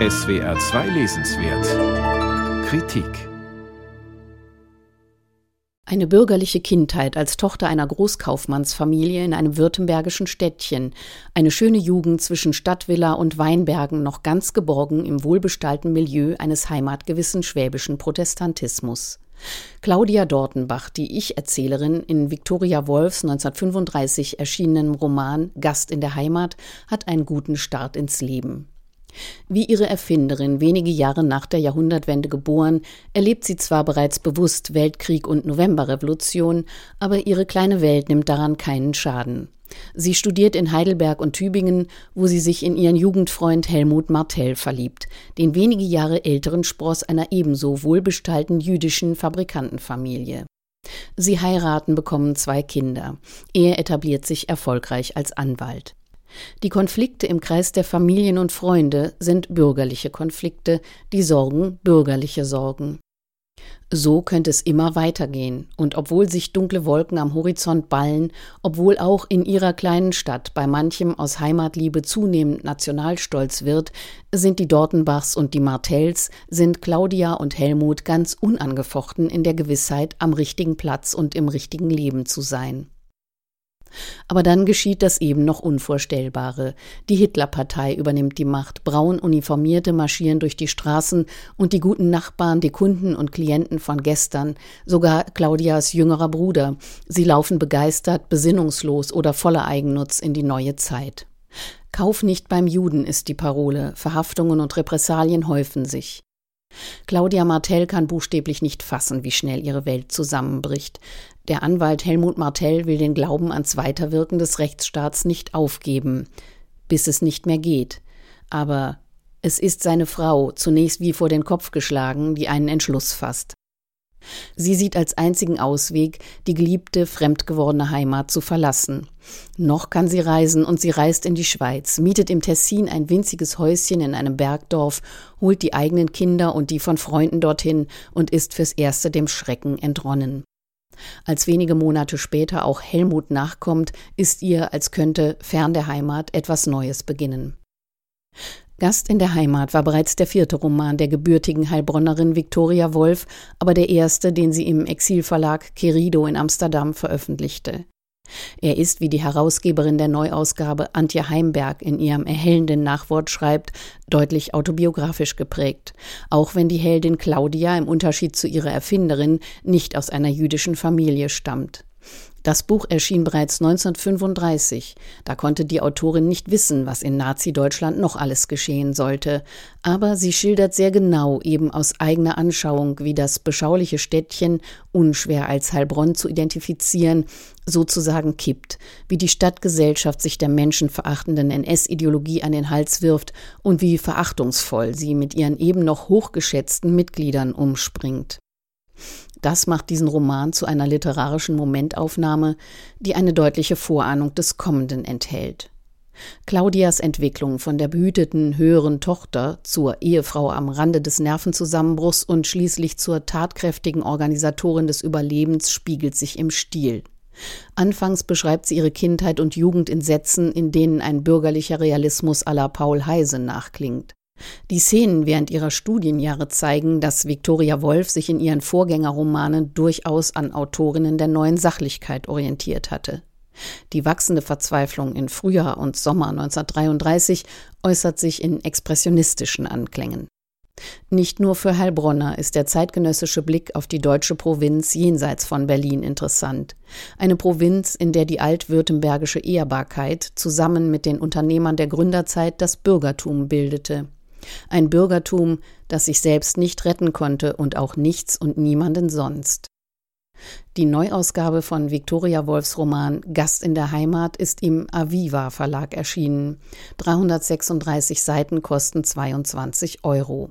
SWR 2 Lesenswert Kritik eine bürgerliche Kindheit als Tochter einer Großkaufmannsfamilie in einem württembergischen Städtchen, eine schöne Jugend zwischen Stadtvilla und Weinbergen noch ganz geborgen im wohlbestallten Milieu eines heimatgewissen schwäbischen Protestantismus. Claudia Dortenbach, die Ich-Erzählerin in Victoria Wolfs 1935 erschienenem Roman Gast in der Heimat, hat einen guten Start ins Leben. Wie ihre Erfinderin wenige Jahre nach der Jahrhundertwende geboren, erlebt sie zwar bereits bewusst Weltkrieg und Novemberrevolution, aber ihre kleine Welt nimmt daran keinen Schaden. Sie studiert in Heidelberg und Tübingen, wo sie sich in ihren Jugendfreund Helmut Martell verliebt, den wenige Jahre älteren Spross einer ebenso wohlbestallten jüdischen Fabrikantenfamilie. Sie heiraten, bekommen zwei Kinder. Er etabliert sich erfolgreich als Anwalt. Die Konflikte im Kreis der Familien und Freunde sind bürgerliche Konflikte, die Sorgen bürgerliche Sorgen. So könnte es immer weitergehen, und obwohl sich dunkle Wolken am Horizont ballen, obwohl auch in ihrer kleinen Stadt bei manchem aus Heimatliebe zunehmend Nationalstolz wird, sind die Dortenbachs und die Martells, sind Claudia und Helmut ganz unangefochten in der Gewissheit, am richtigen Platz und im richtigen Leben zu sein. Aber dann geschieht das eben noch Unvorstellbare. Die Hitlerpartei übernimmt die Macht, braun Uniformierte marschieren durch die Straßen und die guten Nachbarn, die Kunden und Klienten von gestern, sogar Claudias jüngerer Bruder, sie laufen begeistert, besinnungslos oder voller Eigennutz in die neue Zeit. Kauf nicht beim Juden ist die Parole, Verhaftungen und Repressalien häufen sich. Claudia Martell kann buchstäblich nicht fassen, wie schnell ihre Welt zusammenbricht. Der Anwalt Helmut Martell will den Glauben ans Weiterwirken des Rechtsstaats nicht aufgeben, bis es nicht mehr geht. Aber es ist seine Frau, zunächst wie vor den Kopf geschlagen, die einen Entschluss fasst. Sie sieht als einzigen Ausweg, die geliebte, fremdgewordene Heimat zu verlassen. Noch kann sie reisen und sie reist in die Schweiz, mietet im Tessin ein winziges Häuschen in einem Bergdorf, holt die eigenen Kinder und die von Freunden dorthin und ist fürs Erste dem Schrecken entronnen. Als wenige Monate später auch Helmut nachkommt, ist ihr, als könnte fern der Heimat etwas Neues beginnen. Gast in der Heimat war bereits der vierte Roman der gebürtigen Heilbronnerin Victoria Wolf, aber der erste, den sie im Exilverlag Querido in Amsterdam veröffentlichte. Er ist, wie die Herausgeberin der Neuausgabe Antje Heimberg in ihrem erhellenden Nachwort schreibt, deutlich autobiografisch geprägt, auch wenn die Heldin Claudia im Unterschied zu ihrer Erfinderin nicht aus einer jüdischen Familie stammt. Das Buch erschien bereits 1935. Da konnte die Autorin nicht wissen, was in Nazi-Deutschland noch alles geschehen sollte. Aber sie schildert sehr genau, eben aus eigener Anschauung, wie das beschauliche Städtchen, unschwer als Heilbronn zu identifizieren, sozusagen kippt, wie die Stadtgesellschaft sich der menschenverachtenden NS-Ideologie an den Hals wirft und wie verachtungsvoll sie mit ihren eben noch hochgeschätzten Mitgliedern umspringt. Das macht diesen Roman zu einer literarischen Momentaufnahme, die eine deutliche Vorahnung des Kommenden enthält. Claudias Entwicklung von der behüteten höheren Tochter zur Ehefrau am Rande des Nervenzusammenbruchs und schließlich zur tatkräftigen Organisatorin des Überlebens spiegelt sich im Stil. Anfangs beschreibt sie ihre Kindheit und Jugend in Sätzen, in denen ein bürgerlicher Realismus la Paul Heise nachklingt. Die Szenen während ihrer Studienjahre zeigen, dass Victoria Wolf sich in ihren Vorgängerromanen durchaus an Autorinnen der neuen Sachlichkeit orientiert hatte. Die wachsende Verzweiflung in Frühjahr und Sommer 1933 äußert sich in expressionistischen Anklängen. Nicht nur für Heilbronner ist der zeitgenössische Blick auf die deutsche Provinz jenseits von Berlin interessant. Eine Provinz, in der die altwürttembergische Ehrbarkeit zusammen mit den Unternehmern der Gründerzeit das Bürgertum bildete. Ein Bürgertum, das sich selbst nicht retten konnte und auch nichts und niemanden sonst. Die Neuausgabe von Viktoria Wolfs Roman Gast in der Heimat ist im Aviva Verlag erschienen. 336 Seiten kosten 22 Euro.